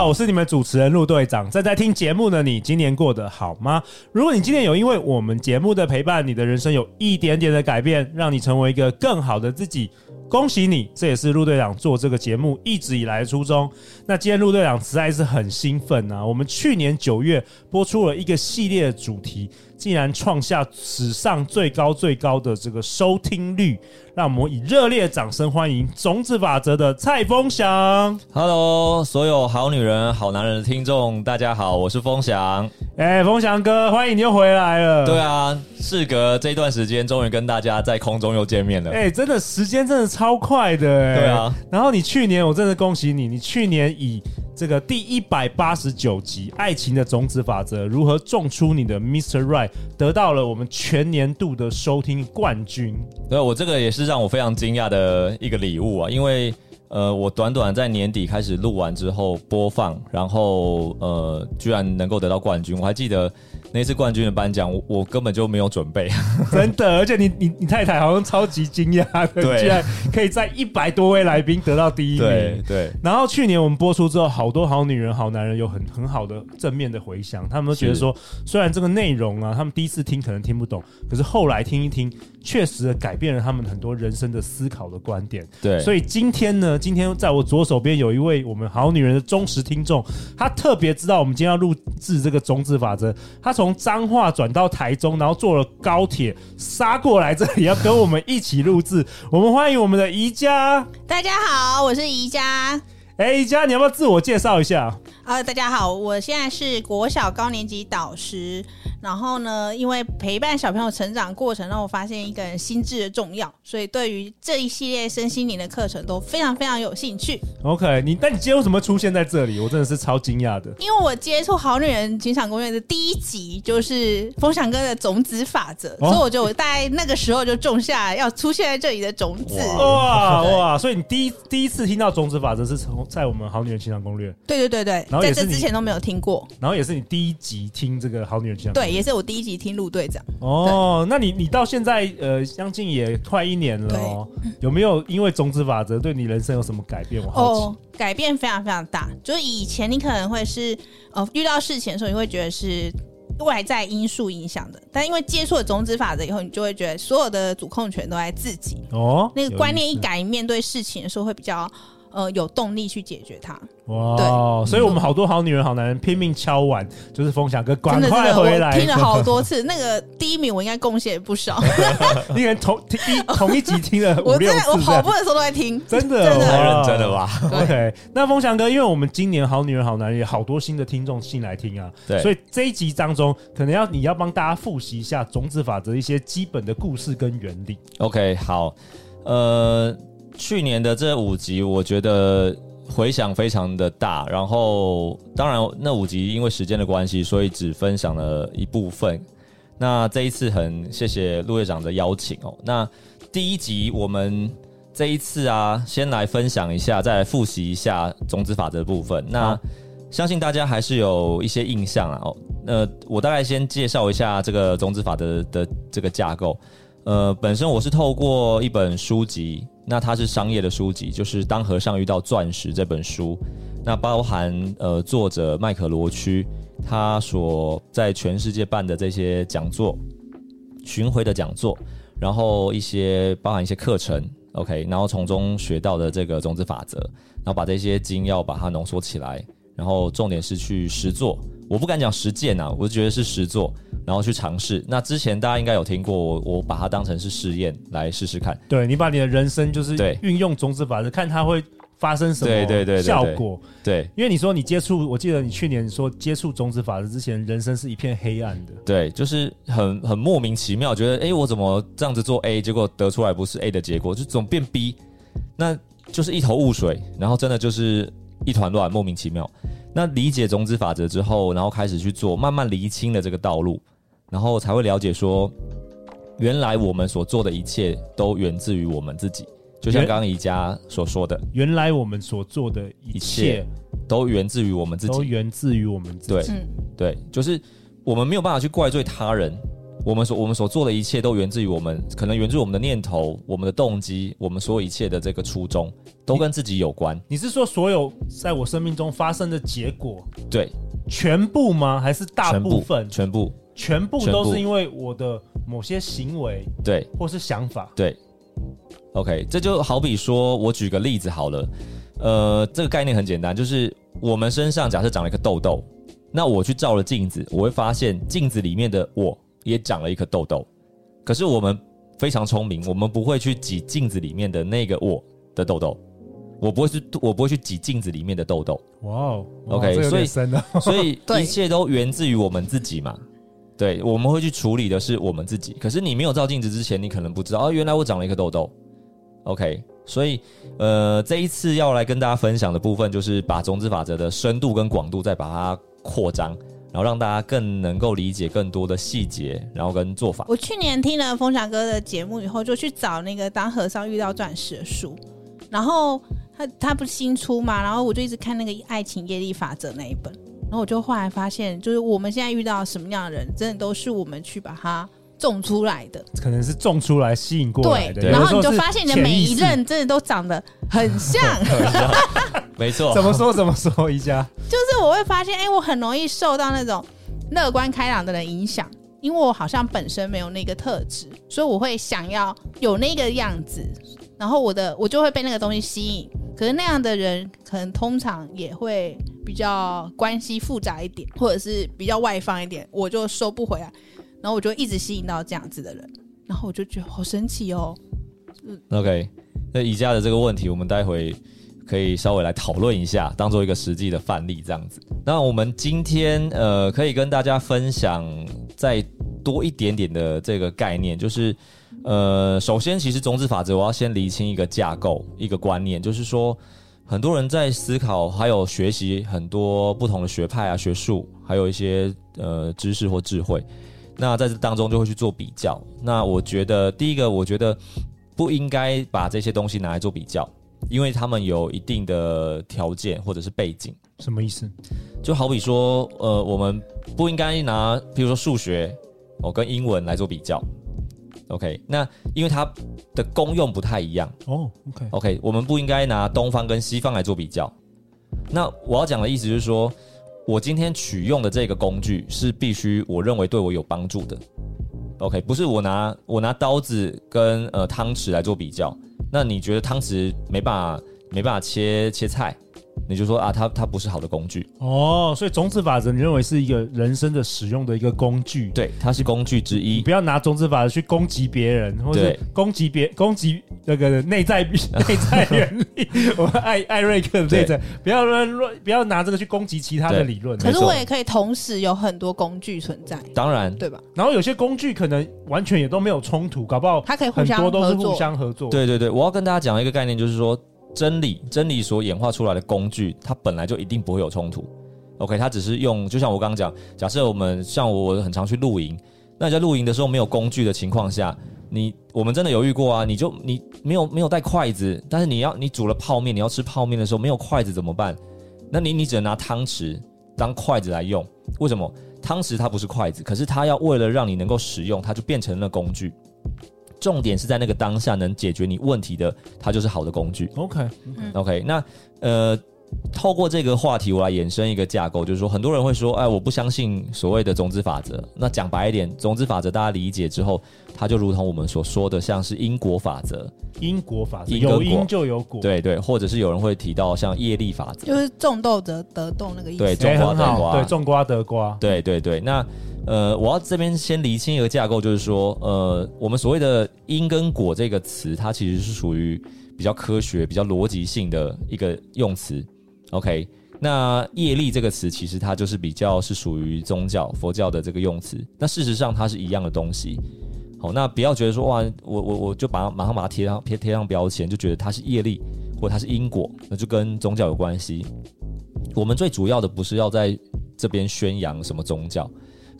好，我是你们主持人陆队长。正在听节目的你，今年过得好吗？如果你今年有因为我们节目的陪伴，你的人生有一点点的改变，让你成为一个更好的自己，恭喜你！这也是陆队长做这个节目一直以来的初衷。那今天陆队长实在是很兴奋啊！我们去年九月播出了一个系列的主题。竟然创下史上最高最高的这个收听率，让我们以热烈掌声欢迎种子法则的蔡峰祥。Hello，所有好女人、好男人的听众，大家好，我是丰祥。哎，丰祥哥，欢迎你又回来了。对啊，事隔这段时间，终于跟大家在空中又见面了。哎，真的时间真的超快的哎。对啊，然后你去年，我真的恭喜你，你去年以这个第一百八十九集《爱情的种子法则》如何种出你的 Mr. Right，得到了我们全年度的收听冠军。对，我这个也是让我非常惊讶的一个礼物啊，因为呃，我短短在年底开始录完之后播放，然后呃，居然能够得到冠军，我还记得。那次冠军的颁奖，我我根本就没有准备，真的，而且你你你太太好像超级惊讶居然可以在一百多位来宾得到第一名，对对。然后去年我们播出之后，好多好女人、好男人有很很好的正面的回响，他们都觉得说，虽然这个内容啊，他们第一次听可能听不懂，可是后来听一听，确实改变了他们很多人生的思考的观点。对，所以今天呢，今天在我左手边有一位我们好女人的忠实听众，他特别知道我们今天要录制这个种子法则，他从彰化转到台中，然后坐了高铁杀过来这里，要跟我们一起录制。我们欢迎我们的宜家。大家好，我是宜家。哎，宜家，你要不要自我介绍一下？啊、呃，大家好，我现在是国小高年级导师。然后呢，因为陪伴小朋友成长过程，让我发现一个人心智的重要，所以对于这一系列身心灵的课程都非常非常有兴趣。OK，你那你今天为什么出现在这里？我真的是超惊讶的。因为我接触好女人情场攻略的第一集就是风祥哥的种子法则，哦、所以我就我大概那个时候就种下要出现在这里的种子。哇哇！所以你第一第一次听到种子法则是从在我们好女人情场攻略。对对对对，然后在这之前都没有听过。然后也是你第一集听这个好女人情场。对。也是我第一集听陆队长哦，那你你到现在呃，将近也快一年了哦，有没有因为种子法则对你人生有什么改变？我好奇。哦，改变非常非常大。就是以前你可能会是呃遇到事情的时候，你会觉得是外在因素影响的，但因为接触了种子法则以后，你就会觉得所有的主控权都在自己哦。那个观念一改，面对事情的时候会比较。呃，有动力去解决它。哇，对，所以我们好多好女人、好男人拼命敲碗，就是风翔哥赶快回来。听了好多次，那个第一名我应该贡献不少。你看同听一同一集听了 五六次，我跑步的时候都在听，真的，真的太认真的吧？OK，那风翔哥，因为我们今年好女人、好男人也好多新的听众进来听啊，对，所以这一集当中可能要你要帮大家复习一下种子法则一些基本的故事跟原理。OK，好，呃。去年的这五集，我觉得回响非常的大。然后，当然那五集因为时间的关系，所以只分享了一部分。那这一次很谢谢陆队长的邀请哦。那第一集我们这一次啊，先来分享一下，再来复习一下种子法则的部分。那相信大家还是有一些印象啊。哦，那我大概先介绍一下这个种子法则的这个架构。呃，本身我是透过一本书籍，那它是商业的书籍，就是《当和尚遇到钻石》这本书。那包含呃作者麦可罗区他所在全世界办的这些讲座、巡回的讲座，然后一些包含一些课程，OK，然后从中学到的这个种子法则，然后把这些精要把它浓缩起来，然后重点是去实做。我不敢讲实践啊，我觉得是实做。然后去尝试。那之前大家应该有听过我，我把它当成是试验来试试看。对，你把你的人生就是运用种子法则，看它会发生什么对对对效果。对，因为你说你接触，我记得你去年说接触种子法则之前，人生是一片黑暗的。对，就是很很莫名其妙，觉得哎，我怎么这样子做 A，结果得出来不是 A 的结果，就总变 B，那就是一头雾水，然后真的就是一团乱，莫名其妙。那理解种子法则之后，然后开始去做，慢慢厘清了这个道路。然后才会了解说，原来我们所做的一切都源自于我们自己。就像刚刚宜家所说的，原来我们所做的一切，一切都源自于我们自己，都源自于我们自己。对，对，就是我们没有办法去怪罪他人。我们所我们所做的一切都源自于我们，可能源自于我们的念头、我们的动机、我们所有一切的这个初衷，都跟自己有关。你，你是说所有在我生命中发生的结果？对，全部吗？还是大部分？全部，全部，全部都是因为我的某些行为，对，或是想法，对。OK，这就好比说，我举个例子好了，呃，这个概念很简单，就是我们身上假设长了一个痘痘，那我去照了镜子，我会发现镜子里面的我。也长了一颗痘痘，可是我们非常聪明，我们不会去挤镜子里面的那个我的痘痘，我不会去，我不会去挤镜子里面的痘痘。哇哦，OK，所以 所以一切都源自于我们自己嘛。对，我们会去处理的是我们自己。可是你没有照镜子之前，你可能不知道哦，原来我长了一颗痘痘。OK，所以呃，这一次要来跟大家分享的部分，就是把种子法则的深度跟广度再把它扩张。然后让大家更能够理解更多的细节，然后跟做法。我去年听了风翔哥的节目以后，就去找那个《当和尚遇到钻石的书》，然后他他不是新出嘛，然后我就一直看那个《爱情业力法则》那一本，然后我就后来发现，就是我们现在遇到什么样的人，真的都是我们去把它种出来的，可能是种出来吸引过来的。对，然后你就发现你的每一任真的都长得很像。没错，怎么说怎么说？宜家就是我会发现，哎、欸，我很容易受到那种乐观开朗的人影响，因为我好像本身没有那个特质，所以我会想要有那个样子，然后我的我就会被那个东西吸引。可是那样的人，可能通常也会比较关系复杂一点，或者是比较外放一点，我就收不回来，然后我就一直吸引到这样子的人，然后我就觉得好神奇哦。嗯，OK，那宜家的这个问题，我们待会。可以稍微来讨论一下，当做一个实际的范例这样子。那我们今天呃，可以跟大家分享再多一点点的这个概念，就是呃，首先其实种子法则，我要先厘清一个架构，一个观念，就是说很多人在思考，还有学习很多不同的学派啊、学术，还有一些呃知识或智慧。那在这当中就会去做比较。那我觉得第一个，我觉得不应该把这些东西拿来做比较。因为他们有一定的条件或者是背景，什么意思？就好比说，呃，我们不应该拿，比如说数学，哦，跟英文来做比较。OK，那因为它的功用不太一样。哦，OK，OK，、okay, 我们不应该拿东方跟西方来做比较。那我要讲的意思就是说，我今天取用的这个工具是必须我认为对我有帮助的。OK，不是我拿我拿刀子跟呃汤匙来做比较。那你觉得汤匙没办法没办法切切菜？你就说啊，它它不是好的工具哦。所以种子法则，你认为是一个人生的使用的一个工具？对，它是工具之一。你不要拿种子法则去攻击别人，或者攻击别攻击那个内在 内在原理。我们艾艾瑞克的内在，不要乱乱不要拿这个去攻击其他的理论。可是我也可以同时有很多工具存在，当然对吧？然后有些工具可能完全也都没有冲突，搞不好它可以很多都是互相合作。对对对，我要跟大家讲一个概念，就是说。真理，真理所演化出来的工具，它本来就一定不会有冲突。OK，它只是用，就像我刚刚讲，假设我们像我很常去露营，那你在露营的时候没有工具的情况下，你我们真的犹豫过啊？你就你没有没有带筷子，但是你要你煮了泡面，你要吃泡面的时候没有筷子怎么办？那你你只能拿汤匙当筷子来用。为什么？汤匙它不是筷子，可是它要为了让你能够使用，它就变成了工具。重点是在那个当下能解决你问题的，它就是好的工具。OK，OK，、那呃，透过这个话题，我来衍生一个架构，就是说，很多人会说，哎，我不相信所谓的种子法则。那讲白一点，种子法则大家理解之后，它就如同我们所说的，像是因果法则。因果法则，有因就有果。对对，或者是有人会提到像业力法则，就是种豆得得豆那个意思。对，种瓜得瓜。对，种瓜得瓜。对对对，那。呃，我要这边先厘清一个架构，就是说，呃，我们所谓的因跟果这个词，它其实是属于比较科学、比较逻辑性的一个用词。OK，那业力这个词，其实它就是比较是属于宗教、佛教的这个用词。那事实上，它是一样的东西。好，那不要觉得说，哇，我我我就把它马上把它贴上贴贴上标签，就觉得它是业力或它是因果，那就跟宗教有关系。我们最主要的不是要在这边宣扬什么宗教。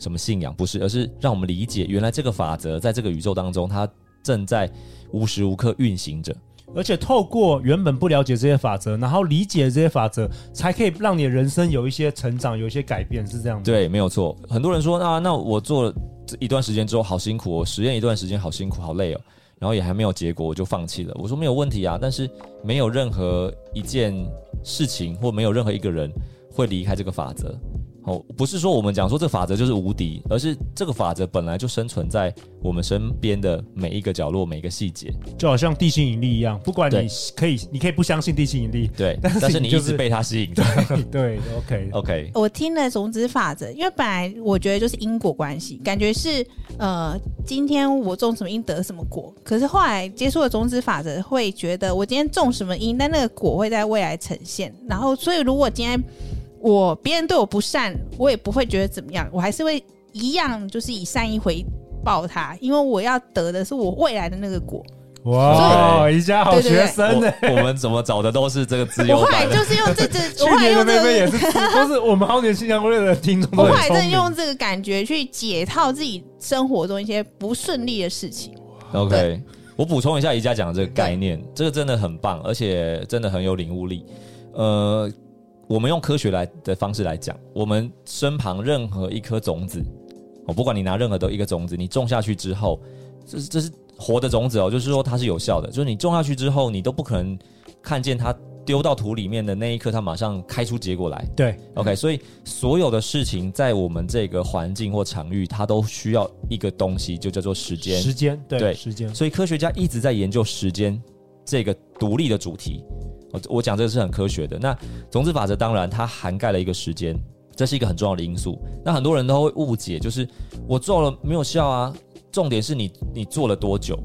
什么信仰不是，而是让我们理解，原来这个法则在这个宇宙当中，它正在无时无刻运行着。而且透过原本不了解这些法则，然后理解这些法则，才可以让你的人生有一些成长，有一些改变，是这样吗？对，没有错。很多人说，那那我做了一段时间之后好辛苦，我实验一段时间好辛苦，好累哦，然后也还没有结果，我就放弃了。我说没有问题啊，但是没有任何一件事情或没有任何一个人会离开这个法则。哦，不是说我们讲说这个法则就是无敌，而是这个法则本来就生存在我们身边的每一个角落、每一个细节，就好像地心引力一样。不管你可以，你可以不相信地心引力，对，但是、就是、但是你一直被它吸引。对对，OK OK。我听了种子法则，因为本来我觉得就是因果关系，感觉是呃，今天我种什么因得什么果。可是后来接触了种子法则，会觉得我今天种什么因，但那个果会在未来呈现。然后，所以如果今天我别人对我不善，我也不会觉得怎么样，我还是会一样，就是以善意回报他，因为我要得的是我未来的那个果。哇，宜家好学生呢！我们怎么找的都是这个自由。我后来就是用这 这，去年的妹妹也是，都是我们好年轻人会的听众。我后来真用这个感觉去解套自己生活中一些不顺利的事情。OK，我补充一下宜家讲的这个概念，这个真的很棒，而且真的很有领悟力。呃。我们用科学来的方式来讲，我们身旁任何一颗种子，哦不管你拿任何的一个种子，你种下去之后，这是这是活的种子哦，就是说它是有效的，就是你种下去之后，你都不可能看见它丢到土里面的那一刻，它马上开出结果来。对，OK，所以所有的事情在我们这个环境或场域，它都需要一个东西，就叫做时间。时间，对，对，时间。所以科学家一直在研究时间这个独立的主题。我我讲这个是很科学的。那种子法则当然它涵盖了一个时间，这是一个很重要的因素。那很多人都会误解，就是我做了没有效啊。重点是你你做了多久，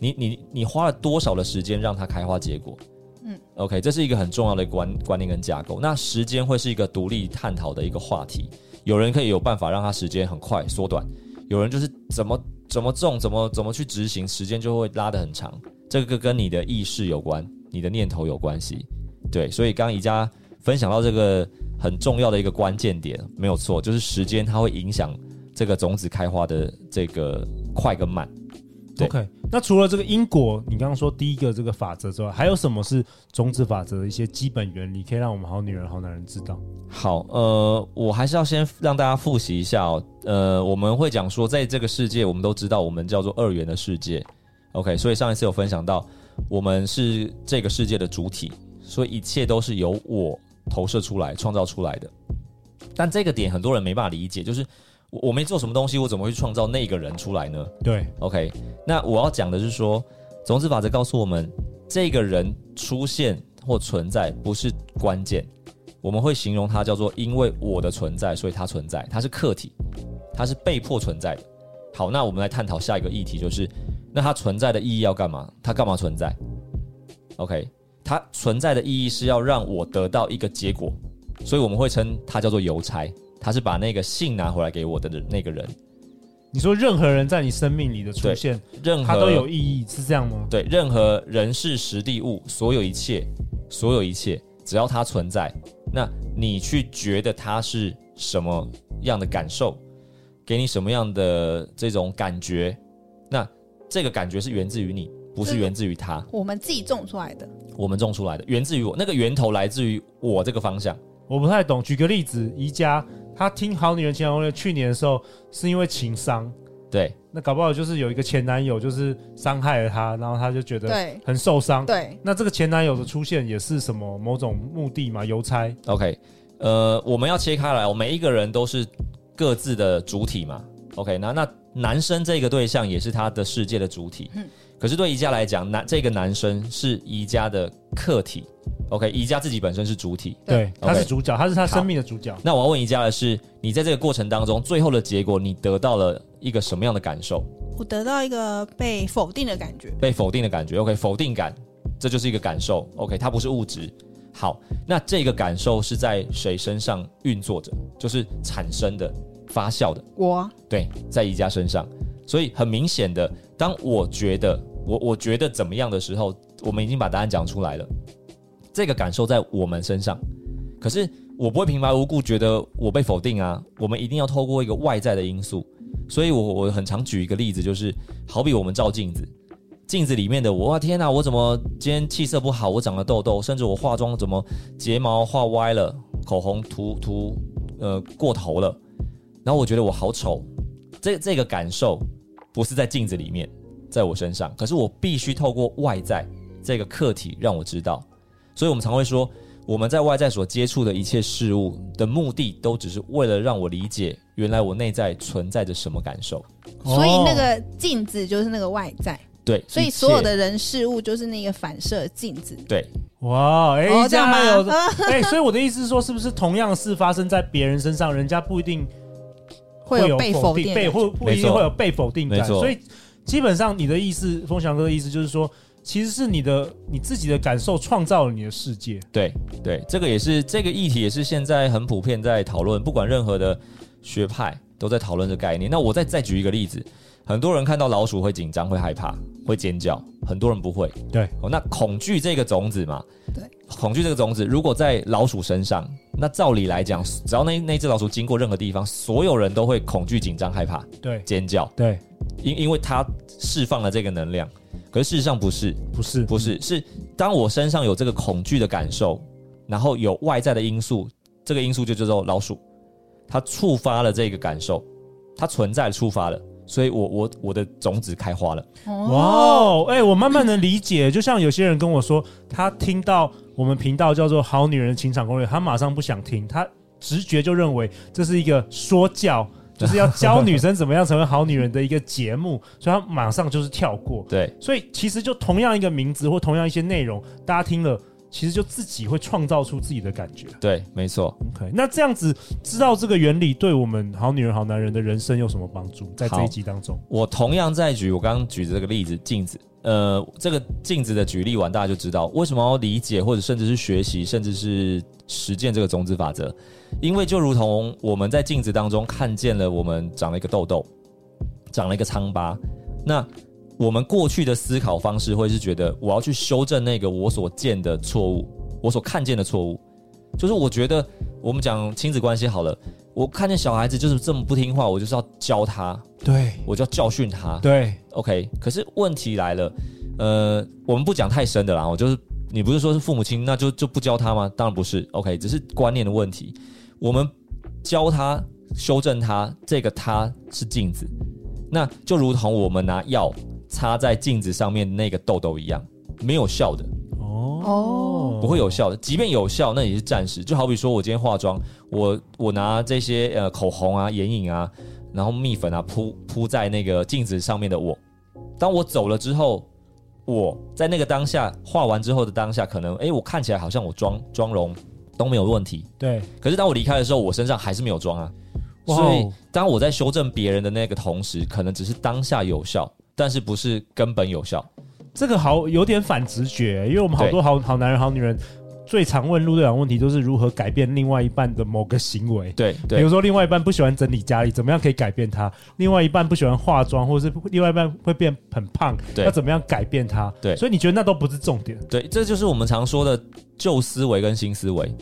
你你你花了多少的时间让它开花结果？嗯，OK，这是一个很重要的观观念跟架构。那时间会是一个独立探讨的一个话题。有人可以有办法让它时间很快缩短，有人就是怎么怎么种怎么怎么去执行，时间就会拉得很长。这个跟你的意识有关。你的念头有关系，对，所以刚刚宜家分享到这个很重要的一个关键点，没有错，就是时间它会影响这个种子开花的这个快跟慢。OK，那除了这个因果，你刚刚说第一个这个法则之外，还有什么是种子法则的一些基本原理，可以让我们好女人、好男人知道？好，呃，我还是要先让大家复习一下哦。呃，我们会讲说，在这个世界，我们都知道我们叫做二元的世界。OK，所以上一次有分享到。我们是这个世界的主体，所以一切都是由我投射出来、创造出来的。但这个点很多人没办法理解，就是我没做什么东西，我怎么会去创造那个人出来呢？对，OK。那我要讲的是说，种子法则告诉我们，这个人出现或存在不是关键，我们会形容它叫做因为我的存在，所以它存在，它是客体，它是被迫存在的。好，那我们来探讨下一个议题，就是。那它存在的意义要干嘛？它干嘛存在？OK，它存在的意义是要让我得到一个结果，所以我们会称它叫做邮差。他是把那个信拿回来给我的那个人。你说任何人在你生命里的出现，任何他都有意义，是这样吗？对，任何人事实地物，所有一切，所有一切，只要它存在，那你去觉得它是什么样的感受，给你什么样的这种感觉，那。这个感觉是源自于你，不是源自于他。我们自己种出来的，我们种出来的，源自于我。那个源头来自于我这个方向。我不太懂，举个例子，宜家他听《好女人情场攻略》去年的时候是因为情伤，对，那搞不好就是有一个前男友就是伤害了他，然后他就觉得很受伤。对，那这个前男友的出现也是什么某种目的嘛？邮差。OK，呃，我们要切开来，我们每一个人都是各自的主体嘛。OK，那那。男生这个对象也是他的世界的主体，嗯，可是对宜家来讲，男这个男生是宜家的客体，OK，宜家自己本身是主体，对，他是主角，他是他生命的主角。那我要问宜家的是，你在这个过程当中，最后的结果，你得到了一个什么样的感受？我得到一个被否定的感觉，被否定的感觉，OK，否定感，这就是一个感受，OK，它不是物质。好，那这个感受是在谁身上运作着？就是产生的。发酵的，我对，在宜家身上，所以很明显的，当我觉得我我觉得怎么样的时候，我们已经把答案讲出来了。这个感受在我们身上，可是我不会平白无故觉得我被否定啊。我们一定要透过一个外在的因素，所以我我很常举一个例子，就是好比我们照镜子，镜子里面的我，哇天哪，我怎么今天气色不好？我长了痘痘，甚至我化妆怎么睫毛画歪了，口红涂涂呃过头了，然后我觉得我好丑。这这个感受不是在镜子里面，在我身上，可是我必须透过外在这个客体让我知道。所以我们常会说，我们在外在所接触的一切事物的目的，都只是为了让我理解原来我内在存在着什么感受。所以那个镜子就是那个外在。对，所以所有的人事物就是那个反射镜子。对，哇，哎、欸，这样还有，哎、欸，哦、所以我的意思是说，是不是同样的事发生在别人身上，人家不一定会有被否定，被或不一定会有被否定感。所以基本上你的意思，风翔哥的意思就是说，其实是你的你自己的感受创造了你的世界。对对，这个也是这个议题也是现在很普遍在讨论，不管任何的学派都在讨论这个概念。那我再再举一个例子。很多人看到老鼠会紧张、会害怕、会尖叫，很多人不会。对，哦，那恐惧这个种子嘛，对，恐惧这个种子，如果在老鼠身上，那照理来讲，只要那那只老鼠经过任何地方，所有人都会恐惧、紧张、害怕，对，尖叫，对，因因为它释放了这个能量。可是事实上不是，不是，不是，是当我身上有这个恐惧的感受，然后有外在的因素，这个因素就叫做老鼠，它触发了这个感受，它存在触发了。所以我，我我我的种子开花了。哇，哎，我慢慢能理解。就像有些人跟我说，他听到我们频道叫做《好女人情场攻略》，他马上不想听，他直觉就认为这是一个说教，就是要教女生怎么样成为好女人的一个节目，所以他马上就是跳过。对，所以其实就同样一个名字或同样一些内容，大家听了。其实就自己会创造出自己的感觉。对，没错。OK，那这样子知道这个原理，对我们好女人、好男人的人生有什么帮助？在这一集当中，我同样在举我刚刚举的这个例子，镜子。呃，这个镜子的举例完，大家就知道为什么要理解，或者甚至是学习，甚至是实践这个种子法则。因为就如同我们在镜子当中看见了，我们长了一个痘痘，长了一个疮疤，那。我们过去的思考方式会是觉得我要去修正那个我所见的错误，我所看见的错误，就是我觉得我们讲亲子关系好了，我看见小孩子就是这么不听话，我就是要教他，对，我就要教训他，对，OK。可是问题来了，呃，我们不讲太深的啦，我就是你不是说是父母亲，那就就不教他吗？当然不是，OK，只是观念的问题。我们教他修正他，这个他是镜子，那就如同我们拿药。插在镜子上面那个痘痘一样，没有效的哦，不会有效的。即便有效，那也是暂时。就好比说我今天化妆，我我拿这些呃口红啊、眼影啊，然后蜜粉啊铺铺在那个镜子上面的我，当我走了之后，我在那个当下画完之后的当下，可能哎，我看起来好像我妆妆容都没有问题，对。可是当我离开的时候，我身上还是没有妆啊。所以当我在修正别人的那个同时，可能只是当下有效。但是不是根本有效，这个好有点反直觉，因为我们好多好好男人、好女人最常问陆队长问题，都是如何改变另外一半的某个行为。对，对，比如说另外一半不喜欢整理家里，怎么样可以改变他？另外一半不喜欢化妆，或者是另外一半会变很胖，要怎么样改变他？对，所以你觉得那都不是重点？对，这就是我们常说的旧思维跟新思维，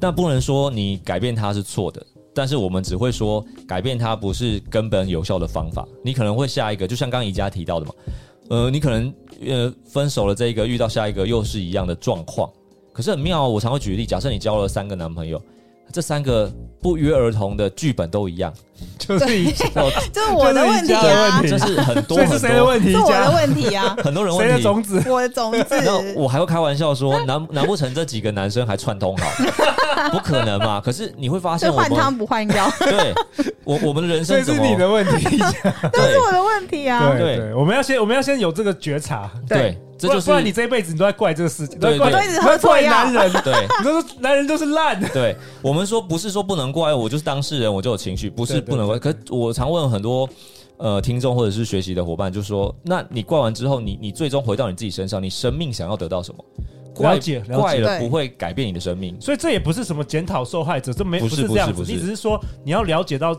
但不能说你改变他是错的。但是我们只会说改变它不是根本有效的方法，你可能会下一个，就像刚刚宜家提到的嘛，呃，你可能呃分手了这一个遇到下一个又是一样的状况，可是很妙哦，我常会举例，假设你交了三个男朋友。这三个不约而同的剧本都一样，就是一，就 是我的问题啊，这是很多，这是谁的问题？是我的问题啊，很多人问题。谁的种子？我的种子。然后我还会开玩笑说，难难不成这几个男生还串通好？不可能嘛？可是你会发现，换汤不换药。对，我我们的人生这是你的问题，都是我的问题啊。对对，我们要先我们要先有这个觉察。对。这就是，不然你这一辈子你都在怪这个事情，对，怪，都一直喝错药，男人，对，你都说男人都是烂。对，我们说不是说不能怪，我就是当事人，我就有情绪，不是不能怪。可我常问很多呃听众或者是学习的伙伴，就说：那你怪完之后，你你最终回到你自己身上，你生命想要得到什么？了解，了解，怪了不会改变你的生命，所以这也不是什么检讨受害者，这没不是这样子，你只是说你要了解到。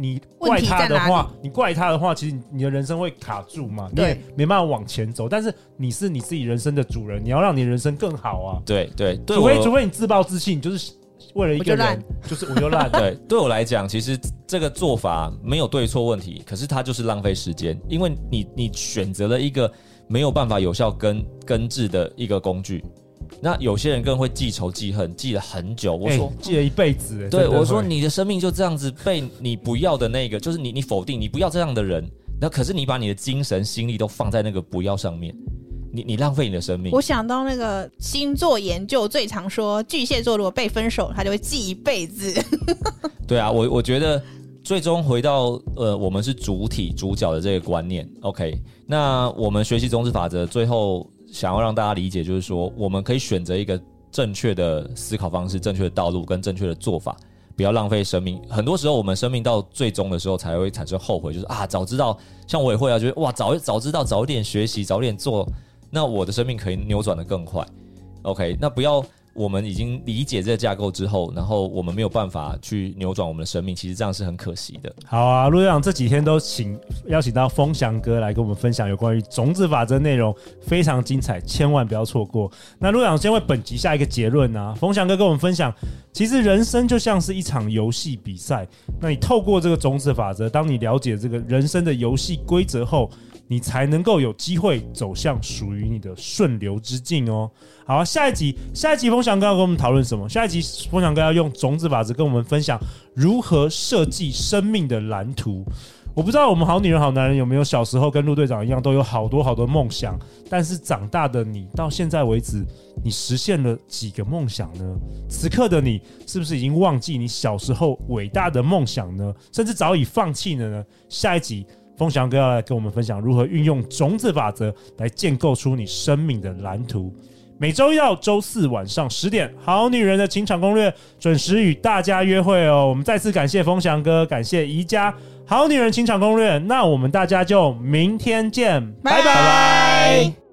你怪他的话，你怪他的话，其实你的人生会卡住嘛，你也没办法往前走。但是你是你自己人生的主人，你要让你的人生更好啊。对对，对除非除非你自暴自弃，就是为了一个人，就就是我就烂。对，对我来讲，其实这个做法没有对错问题，可是它就是浪费时间，因为你你选择了一个没有办法有效根根治的一个工具。那有些人更会记仇记恨，记了很久。我说、欸、记了一辈子。对，我说你的生命就这样子被你不要的那个，就是你你否定你不要这样的人，那可是你把你的精神心力都放在那个不要上面，你你浪费你的生命。我想到那个星座研究最常说，巨蟹座如果被分手，他就会记一辈子。对啊，我我觉得最终回到呃，我们是主体主角的这个观念。OK，那我们学习种子法则最后。想要让大家理解，就是说，我们可以选择一个正确的思考方式、正确的道路跟正确的做法，不要浪费生命。很多时候，我们生命到最终的时候才会产生后悔，就是啊，早知道，像我也会啊，觉得哇，早早知道，早点学习，早点做，那我的生命可以扭转的更快。OK，那不要。我们已经理解这个架构之后，然后我们没有办法去扭转我们的生命，其实这样是很可惜的。好啊，陆队长这几天都请邀请到风翔哥来跟我们分享有关于种子法则内容，非常精彩，千万不要错过。那陆队长先为本集下一个结论啊，风翔哥跟我们分享，其实人生就像是一场游戏比赛，那你透过这个种子法则，当你了解这个人生的游戏规则后，你才能够有机会走向属于你的顺流之境哦。好，下一集，下一集风翔哥要跟我们讨论什么？下一集风翔哥要用种子法则跟我们分享如何设计生命的蓝图。我不知道我们好女人好男人有没有小时候跟陆队长一样，都有好多好多梦想，但是长大的你到现在为止，你实现了几个梦想呢？此刻的你是不是已经忘记你小时候伟大的梦想呢？甚至早已放弃了呢？下一集。风翔哥要来跟我们分享如何运用种子法则来建构出你生命的蓝图。每周一到周四晚上十点，《好女人的情场攻略》准时与大家约会哦。我们再次感谢风翔哥，感谢宜家《好女人情场攻略》。那我们大家就明天见，拜拜。